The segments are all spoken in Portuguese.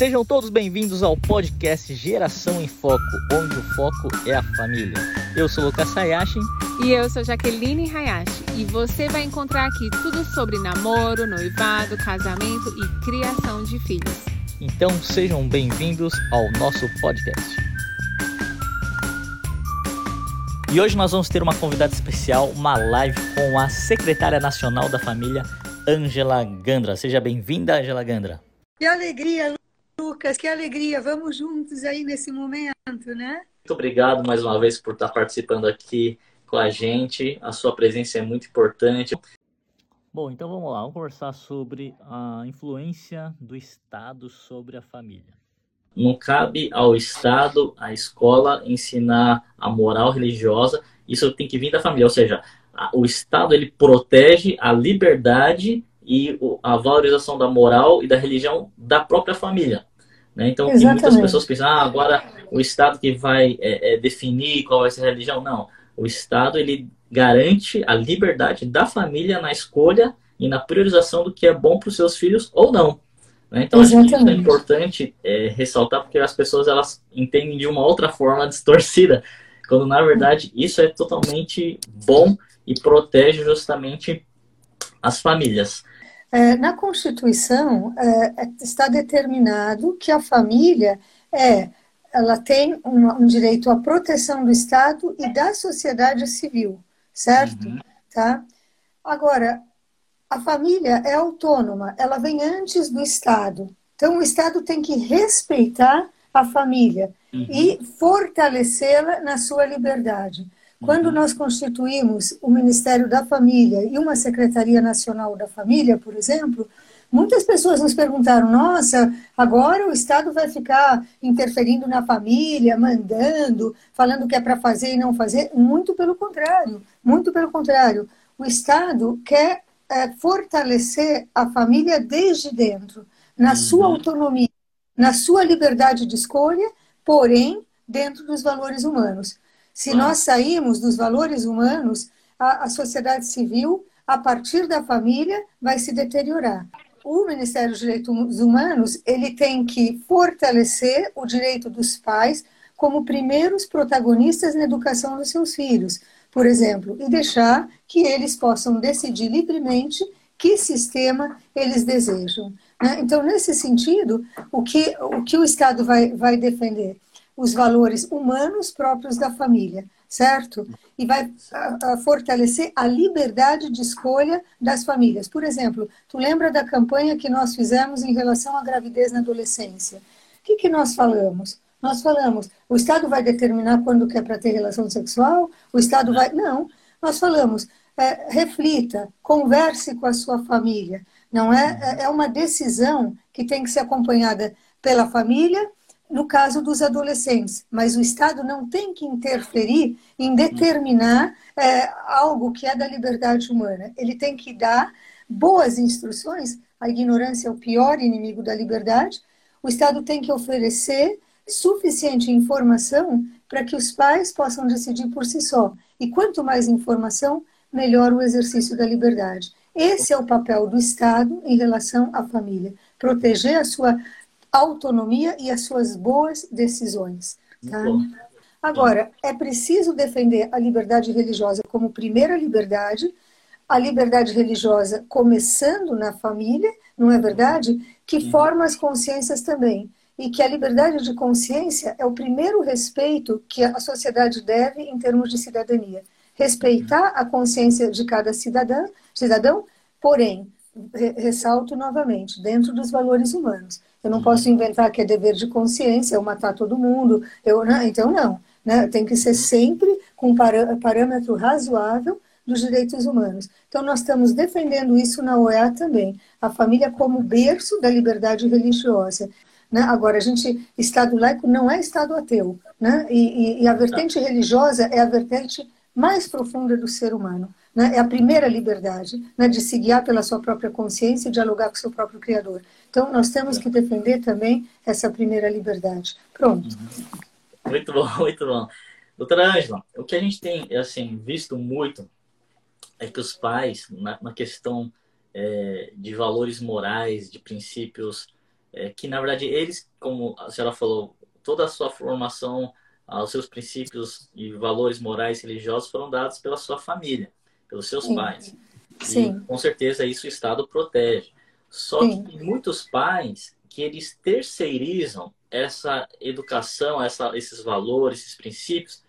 Sejam todos bem-vindos ao podcast Geração em Foco, onde o foco é a família. Eu sou Lucas Hayashi. E eu sou Jaqueline Hayashi. E você vai encontrar aqui tudo sobre namoro, noivado, casamento e criação de filhos. Então sejam bem-vindos ao nosso podcast. E hoje nós vamos ter uma convidada especial, uma live com a secretária nacional da família, Ângela Gandra. Seja bem-vinda, Ângela Gandra. Que alegria, Lucas, que alegria. Vamos juntos aí nesse momento, né? Muito obrigado mais uma vez por estar participando aqui com a gente. A sua presença é muito importante. Bom, então vamos lá, vamos conversar sobre a influência do Estado sobre a família. Não cabe ao Estado, à escola, ensinar a moral religiosa, isso tem que vir da família, ou seja, o Estado ele protege a liberdade e a valorização da moral e da religião da própria família. Né? Então, muitas pessoas pensam, ah, agora o Estado que vai é, é, definir qual vai ser a religião. Não, o Estado ele garante a liberdade da família na escolha e na priorização do que é bom para os seus filhos ou não. Né? Então, acho que isso é importante é, ressaltar, porque as pessoas elas entendem de uma outra forma distorcida, quando na verdade isso é totalmente bom e protege justamente as famílias. É, na Constituição é, é, está determinado que a família é, ela tem um, um, direito à proteção do Estado e da sociedade civil, certo? Uhum. Tá? Agora, a família é autônoma, ela vem antes do Estado. Então, o Estado tem que respeitar a família uhum. e fortalecê-la na sua liberdade. Quando uhum. nós constituímos o Ministério da Família e uma Secretaria Nacional da Família, por exemplo, muitas pessoas nos perguntaram: nossa, agora o Estado vai ficar interferindo na família, mandando, falando o que é para fazer e não fazer? Muito pelo contrário, muito pelo contrário. O Estado quer é, fortalecer a família desde dentro, na uhum. sua autonomia, na sua liberdade de escolha, porém dentro dos valores humanos. Se nós sairmos dos valores humanos, a, a sociedade civil, a partir da família, vai se deteriorar. O Ministério dos Direitos Humanos ele tem que fortalecer o direito dos pais como primeiros protagonistas na educação dos seus filhos, por exemplo, e deixar que eles possam decidir livremente que sistema eles desejam. Né? Então, nesse sentido, o que o, que o Estado vai, vai defender? Os valores humanos próprios da família, certo? E vai a, a fortalecer a liberdade de escolha das famílias. Por exemplo, tu lembra da campanha que nós fizemos em relação à gravidez na adolescência? O que, que nós falamos? Nós falamos, o Estado vai determinar quando quer para ter relação sexual? O Estado vai. Não. Nós falamos, é, reflita, converse com a sua família. Não é? É uma decisão que tem que ser acompanhada pela família no caso dos adolescentes, mas o Estado não tem que interferir em determinar é, algo que é da liberdade humana. Ele tem que dar boas instruções. A ignorância é o pior inimigo da liberdade. O Estado tem que oferecer suficiente informação para que os pais possam decidir por si só. E quanto mais informação, melhor o exercício da liberdade. Esse é o papel do Estado em relação à família. Proteger a sua autonomia e as suas boas decisões. Tá? Agora, é preciso defender a liberdade religiosa como primeira liberdade, a liberdade religiosa começando na família, não é verdade? Que forma as consciências também. E que a liberdade de consciência é o primeiro respeito que a sociedade deve em termos de cidadania. Respeitar a consciência de cada cidadã, cidadão, porém, ressalto novamente, dentro dos valores humanos. Eu não posso inventar que é dever de consciência, eu matar todo mundo. Eu, né? Então, não. Né? Tem que ser sempre com parâmetro razoável dos direitos humanos. Então, nós estamos defendendo isso na OEA também. A família como berço da liberdade religiosa. Né? Agora, a gente, Estado laico não é Estado ateu. Né? E, e, e a vertente religiosa é a vertente mais profunda do ser humano. Né? É a primeira liberdade né? de se guiar pela sua própria consciência e dialogar com o seu próprio Criador. Então, nós temos que defender também essa primeira liberdade. Pronto. Muito bom, muito bom. Doutora Ângela, o que a gente tem assim, visto muito é que os pais, na, na questão é, de valores morais, de princípios é, que na verdade eles, como a senhora falou, toda a sua formação, os seus princípios e valores morais religiosos foram dados pela sua família, pelos seus Sim. pais. Sim. E, com certeza isso o Estado protege. Só Sim. que tem muitos pais que eles terceirizam essa educação, essa, esses valores, esses princípios,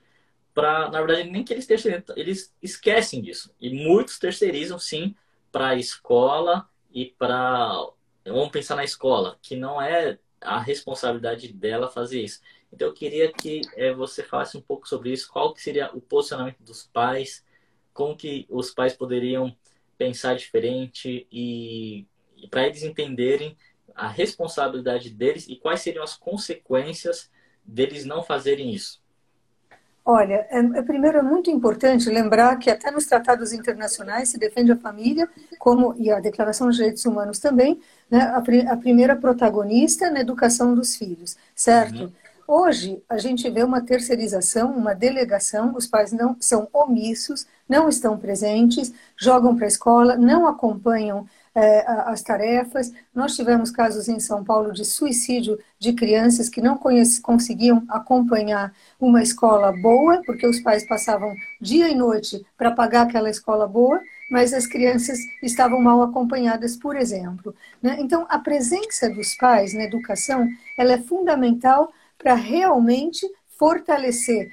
para, na verdade, nem que eles terceirizam, eles esquecem disso. E muitos terceirizam, sim, para a escola e para. Vamos pensar na escola, que não é a responsabilidade dela fazer isso. Então, eu queria que é, você falasse um pouco sobre isso, qual que seria o posicionamento dos pais, como que os pais poderiam pensar diferente e, e para eles entenderem a responsabilidade deles e quais seriam as consequências deles não fazerem isso? Olha, é, é, primeiro é muito importante lembrar que até nos tratados internacionais se defende a família, como e a Declaração dos Direitos Humanos também, né, a, a primeira protagonista na educação dos filhos, certo? Uhum. Hoje a gente vê uma terceirização, uma delegação, os pais não são omissos, não estão presentes, jogam para a escola, não acompanham é, as tarefas. Nós tivemos casos em São Paulo de suicídio de crianças que não conseguiam acompanhar uma escola boa, porque os pais passavam dia e noite para pagar aquela escola boa, mas as crianças estavam mal acompanhadas, por exemplo. Né? Então, a presença dos pais na educação ela é fundamental para realmente fortalecer,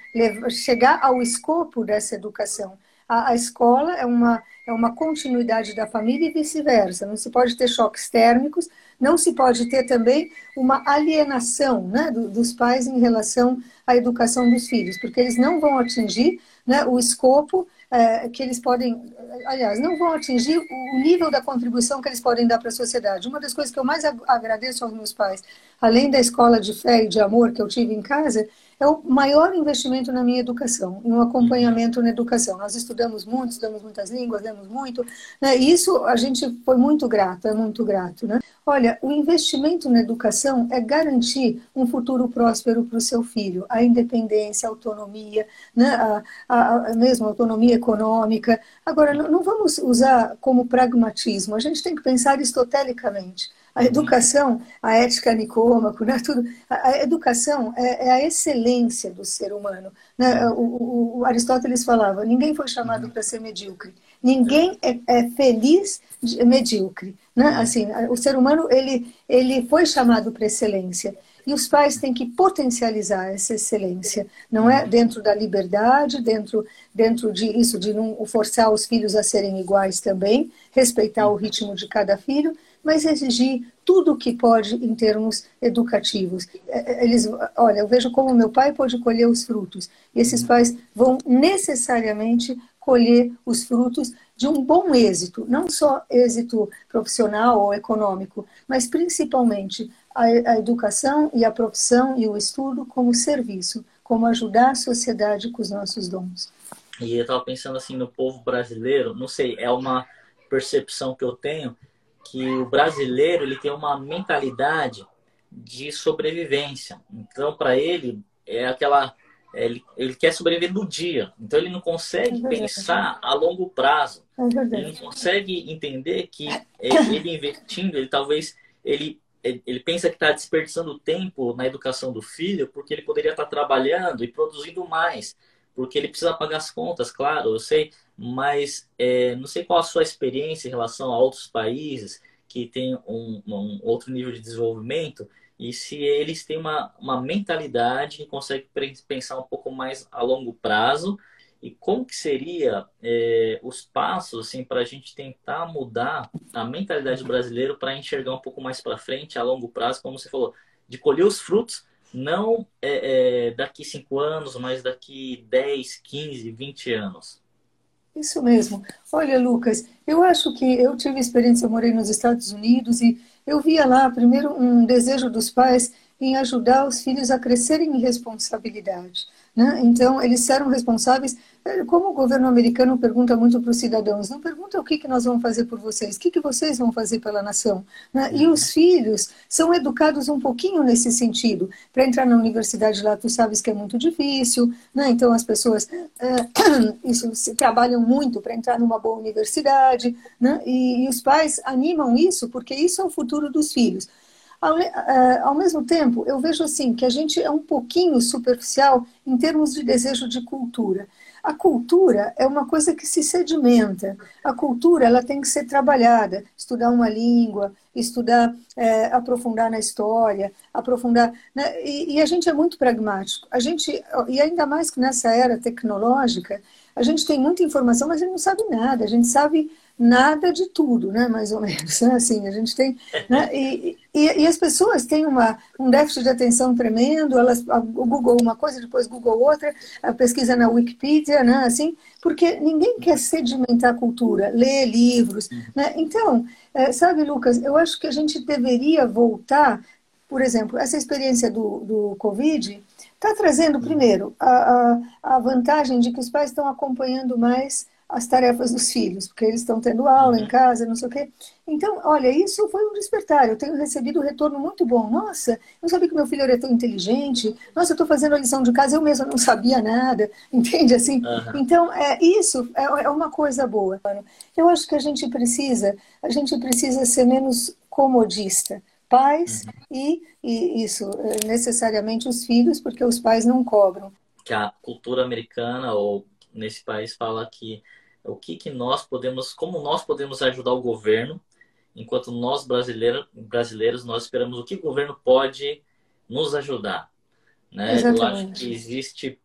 chegar ao escopo dessa educação a, a escola é uma, é uma continuidade da família e vice-versa. Não se pode ter choques térmicos, não se pode ter também uma alienação né, do, dos pais em relação à educação dos filhos, porque eles não vão atingir né, o escopo é, que eles podem, aliás, não vão atingir o nível da contribuição que eles podem dar para a sociedade. Uma das coisas que eu mais agradeço aos meus pais, além da escola de fé e de amor que eu tive em casa, é o maior investimento na minha educação, um acompanhamento na educação. Nós estudamos muito, estudamos muitas línguas, lemos muito, né? e isso a gente foi muito grato, é muito grato. Né? Olha, o investimento na educação é garantir um futuro próspero para o seu filho, a independência, a autonomia, né? a, a, a mesma autonomia econômica. Agora, não, não vamos usar como pragmatismo, a gente tem que pensar aristotelicamente. A educação, a ética nicômaco, né, tudo, a, educação é, é, a excelência do ser humano. Né? O, o, o Aristóteles falava: ninguém foi chamado para ser medíocre, ninguém é, é feliz de, medíocre. Né? Assim, o ser humano ele, ele foi chamado para excelência. E os pais têm que potencializar essa excelência, não é? Dentro da liberdade, dentro, dentro de isso, de não forçar os filhos a serem iguais também, respeitar o ritmo de cada filho, mas exigir tudo o que pode em termos educativos. É, é, eles, olha, eu vejo como meu pai pode colher os frutos. E esses pais vão necessariamente colher os frutos de um bom êxito, não só êxito profissional ou econômico, mas principalmente a, a educação e a profissão e o estudo como serviço, como ajudar a sociedade com os nossos dons. E eu estava pensando assim no povo brasileiro, não sei, é uma percepção que eu tenho que o brasileiro ele tem uma mentalidade de sobrevivência. Então, para ele, é aquela. É, ele, ele quer sobreviver no dia. Então, ele não consegue é pensar a longo prazo. É ele não consegue entender que ele investindo, ele talvez. Ele, ele pensa que está desperdiçando tempo na educação do filho porque ele poderia estar tá trabalhando e produzindo mais. Porque ele precisa pagar as contas, claro, eu sei, mas é, não sei qual a sua experiência em relação a outros países que têm um, um outro nível de desenvolvimento e se eles têm uma, uma mentalidade que consegue pensar um pouco mais a longo prazo. E como que seria é, os passos assim para a gente tentar mudar a mentalidade do brasileiro para enxergar um pouco mais para frente a longo prazo? Como você falou de colher os frutos não é, é, daqui cinco anos mas daqui 10, 15, 20 anos isso mesmo. Olha, Lucas, eu acho que eu tive experiência, eu morei nos Estados Unidos e eu via lá, primeiro, um desejo dos pais em ajudar os filhos a crescerem em responsabilidade. Né? Então, eles eram responsáveis. É, como o governo americano pergunta muito para os cidadãos, não pergunta o que, que nós vamos fazer por vocês, o que, que vocês vão fazer pela nação. Né? E os filhos são educados um pouquinho nesse sentido. Para entrar na universidade lá, tu sabes que é muito difícil, né? então as pessoas é, isso, se, trabalham muito para entrar numa boa universidade, né? e, e os pais animam isso porque isso é o futuro dos filhos. Ao, uh, ao mesmo tempo, eu vejo assim que a gente é um pouquinho superficial em termos de desejo de cultura. A cultura é uma coisa que se sedimenta. A cultura ela tem que ser trabalhada, estudar uma língua, estudar, é, aprofundar na história, aprofundar. Né? E, e, a gente é muito pragmático. A gente e ainda mais que nessa era tecnológica, a gente tem muita informação, mas a gente não sabe nada. A gente sabe nada de tudo, né? Mais ou menos. Né? Assim, a gente tem, né? E, e, e, as pessoas têm uma, um déficit de atenção tremendo. Elas, Google uma coisa, depois Google outra, a pesquisa na Wikipedia, né? Assim, porque ninguém quer sedimentar a cultura, ler livros, né? Então, é, sabe, Lucas, eu acho que a gente deveria voltar, por exemplo, essa experiência do, do Covid está trazendo primeiro a, a, a vantagem de que os pais estão acompanhando mais as tarefas dos filhos, porque eles estão tendo aula em uhum. casa, não sei o quê. Então, olha, isso foi um despertar. Eu tenho recebido um retorno muito bom. Nossa, eu sabia que meu filho era tão inteligente. Nossa, eu estou fazendo a lição de casa, eu mesma não sabia nada. Entende? Assim, uhum. Então, é, isso é, é uma coisa boa. Eu acho que a gente precisa, a gente precisa ser menos comodista. Pais uhum. e, e isso, é, necessariamente os filhos, porque os pais não cobram. Que a cultura americana ou nesse país fala que o que, que nós podemos, como nós podemos ajudar o governo, enquanto nós brasileiros, brasileiros nós esperamos o que o governo pode nos ajudar. Né? Eu acho que existe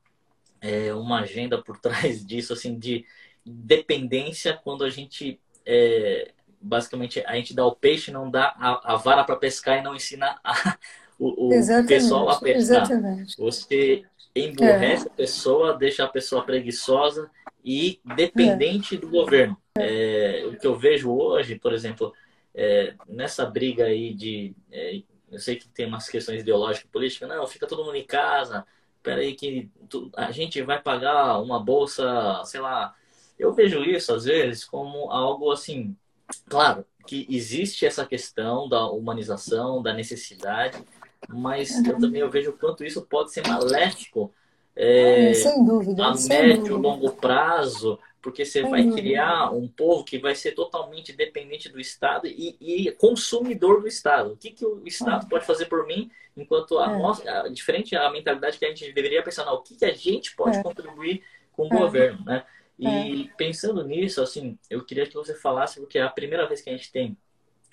é, uma agenda por trás disso, assim, de dependência quando a gente é, basicamente a gente dá o peixe, não dá a, a vara para pescar e não ensina a, o, o pessoal a pescar. Exatamente. Você emburrece é. a pessoa, deixa a pessoa preguiçosa e dependente é. do governo. É, o que eu vejo hoje, por exemplo, é, nessa briga aí de. É, eu sei que tem umas questões ideológicas políticas, não, fica todo mundo em casa, peraí que tu, a gente vai pagar uma bolsa, sei lá. Eu vejo isso, às vezes, como algo assim. Claro que existe essa questão da humanização, da necessidade, mas eu também eu vejo o quanto isso pode ser maléfico é, ah, sem dúvida, a sem médio, dúvida. longo prazo, porque você sem vai dúvida. criar um povo que vai ser totalmente dependente do Estado e, e consumidor do Estado. O que, que o Estado ah. pode fazer por mim, enquanto a é. nossa, diferente a mentalidade que a gente deveria pensar, não, o que, que a gente pode é. contribuir com o é. governo, né? E é. pensando nisso, assim, eu queria que você falasse, porque é a primeira vez que a gente tem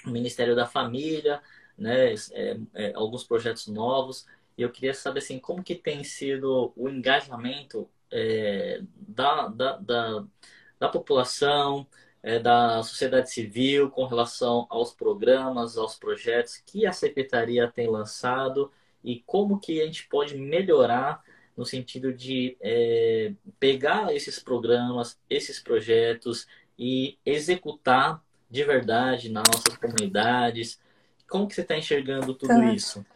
o Ministério da Família, né, é, é, alguns projetos novos. E eu queria saber assim, como que tem sido o engajamento é, da, da, da, da, população, é, da sociedade civil com relação aos programas, aos projetos que a Secretaria tem lançado e como que a gente pode melhorar no sentido de é, pegar esses programas, esses projetos e executar de verdade nas nossas comunidades, como que você está enxergando tudo tá. isso?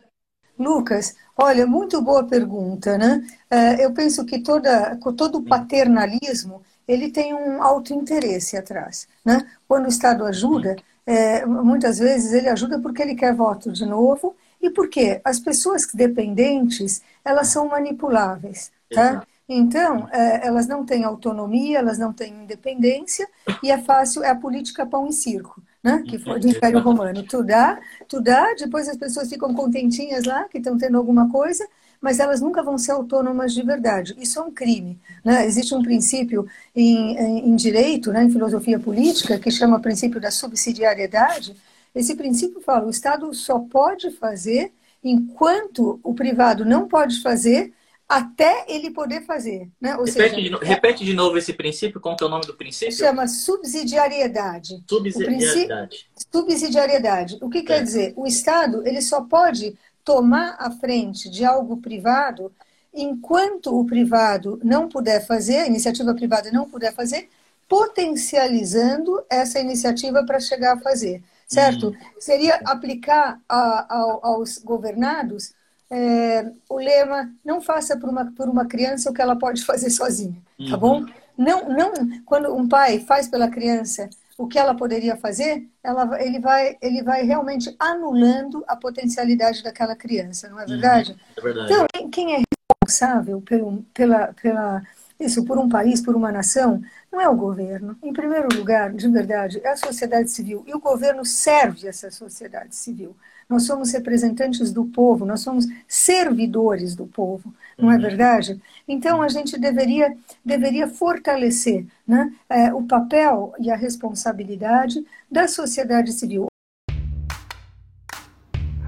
Lucas, olha, muito boa pergunta, né? É, eu penso que toda, todo paternalismo ele tem um alto interesse atrás, né? Quando o Estado ajuda, é, muitas vezes ele ajuda porque ele quer voto de novo e porque as pessoas dependentes elas são manipuláveis, tá? Então, é, elas não têm autonomia, elas não têm independência e é fácil, é a política pão e circo né? que foi do Império Romano. Tu dá, tu dá, depois as pessoas ficam contentinhas lá, que estão tendo alguma coisa, mas elas nunca vão ser autônomas de verdade. Isso é um crime. Né? Existe um princípio em, em, em direito, né, em filosofia política, que chama princípio da subsidiariedade. Esse princípio fala: o Estado só pode fazer enquanto o privado não pode fazer até ele poder fazer. Né? Ou repete, seja, de, repete de novo esse princípio, qual é o nome do princípio? Chama subsidiariedade. Subsidiariedade. O subsidiariedade. O que é. quer dizer? O Estado ele só pode tomar a frente de algo privado enquanto o privado não puder fazer, a iniciativa privada não puder fazer, potencializando essa iniciativa para chegar a fazer. Certo? Hum. Seria aplicar a, a, aos governados é, o lema não faça por uma, por uma criança o que ela pode fazer sozinha, tá uhum. tá bom? Não, não, quando um pai faz pela criança o que ela poderia fazer, ela, ele, vai, ele vai realmente anulando a potencialidade daquela criança, não é verdade? Uhum. É verdade. Então, quem, quem é responsável pelo, pela, pela isso por um país, por uma nação, não é o governo. Em primeiro lugar, de verdade, é a sociedade civil. E o governo serve essa sociedade civil. Nós somos representantes do povo, nós somos servidores do povo, não é uhum. verdade? Então a gente deveria, deveria fortalecer né, é, o papel e a responsabilidade da sociedade civil.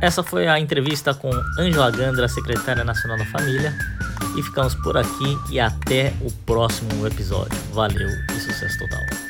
Essa foi a entrevista com Ângela Gandra, secretária nacional da Família. E ficamos por aqui e até o próximo episódio. Valeu e sucesso total.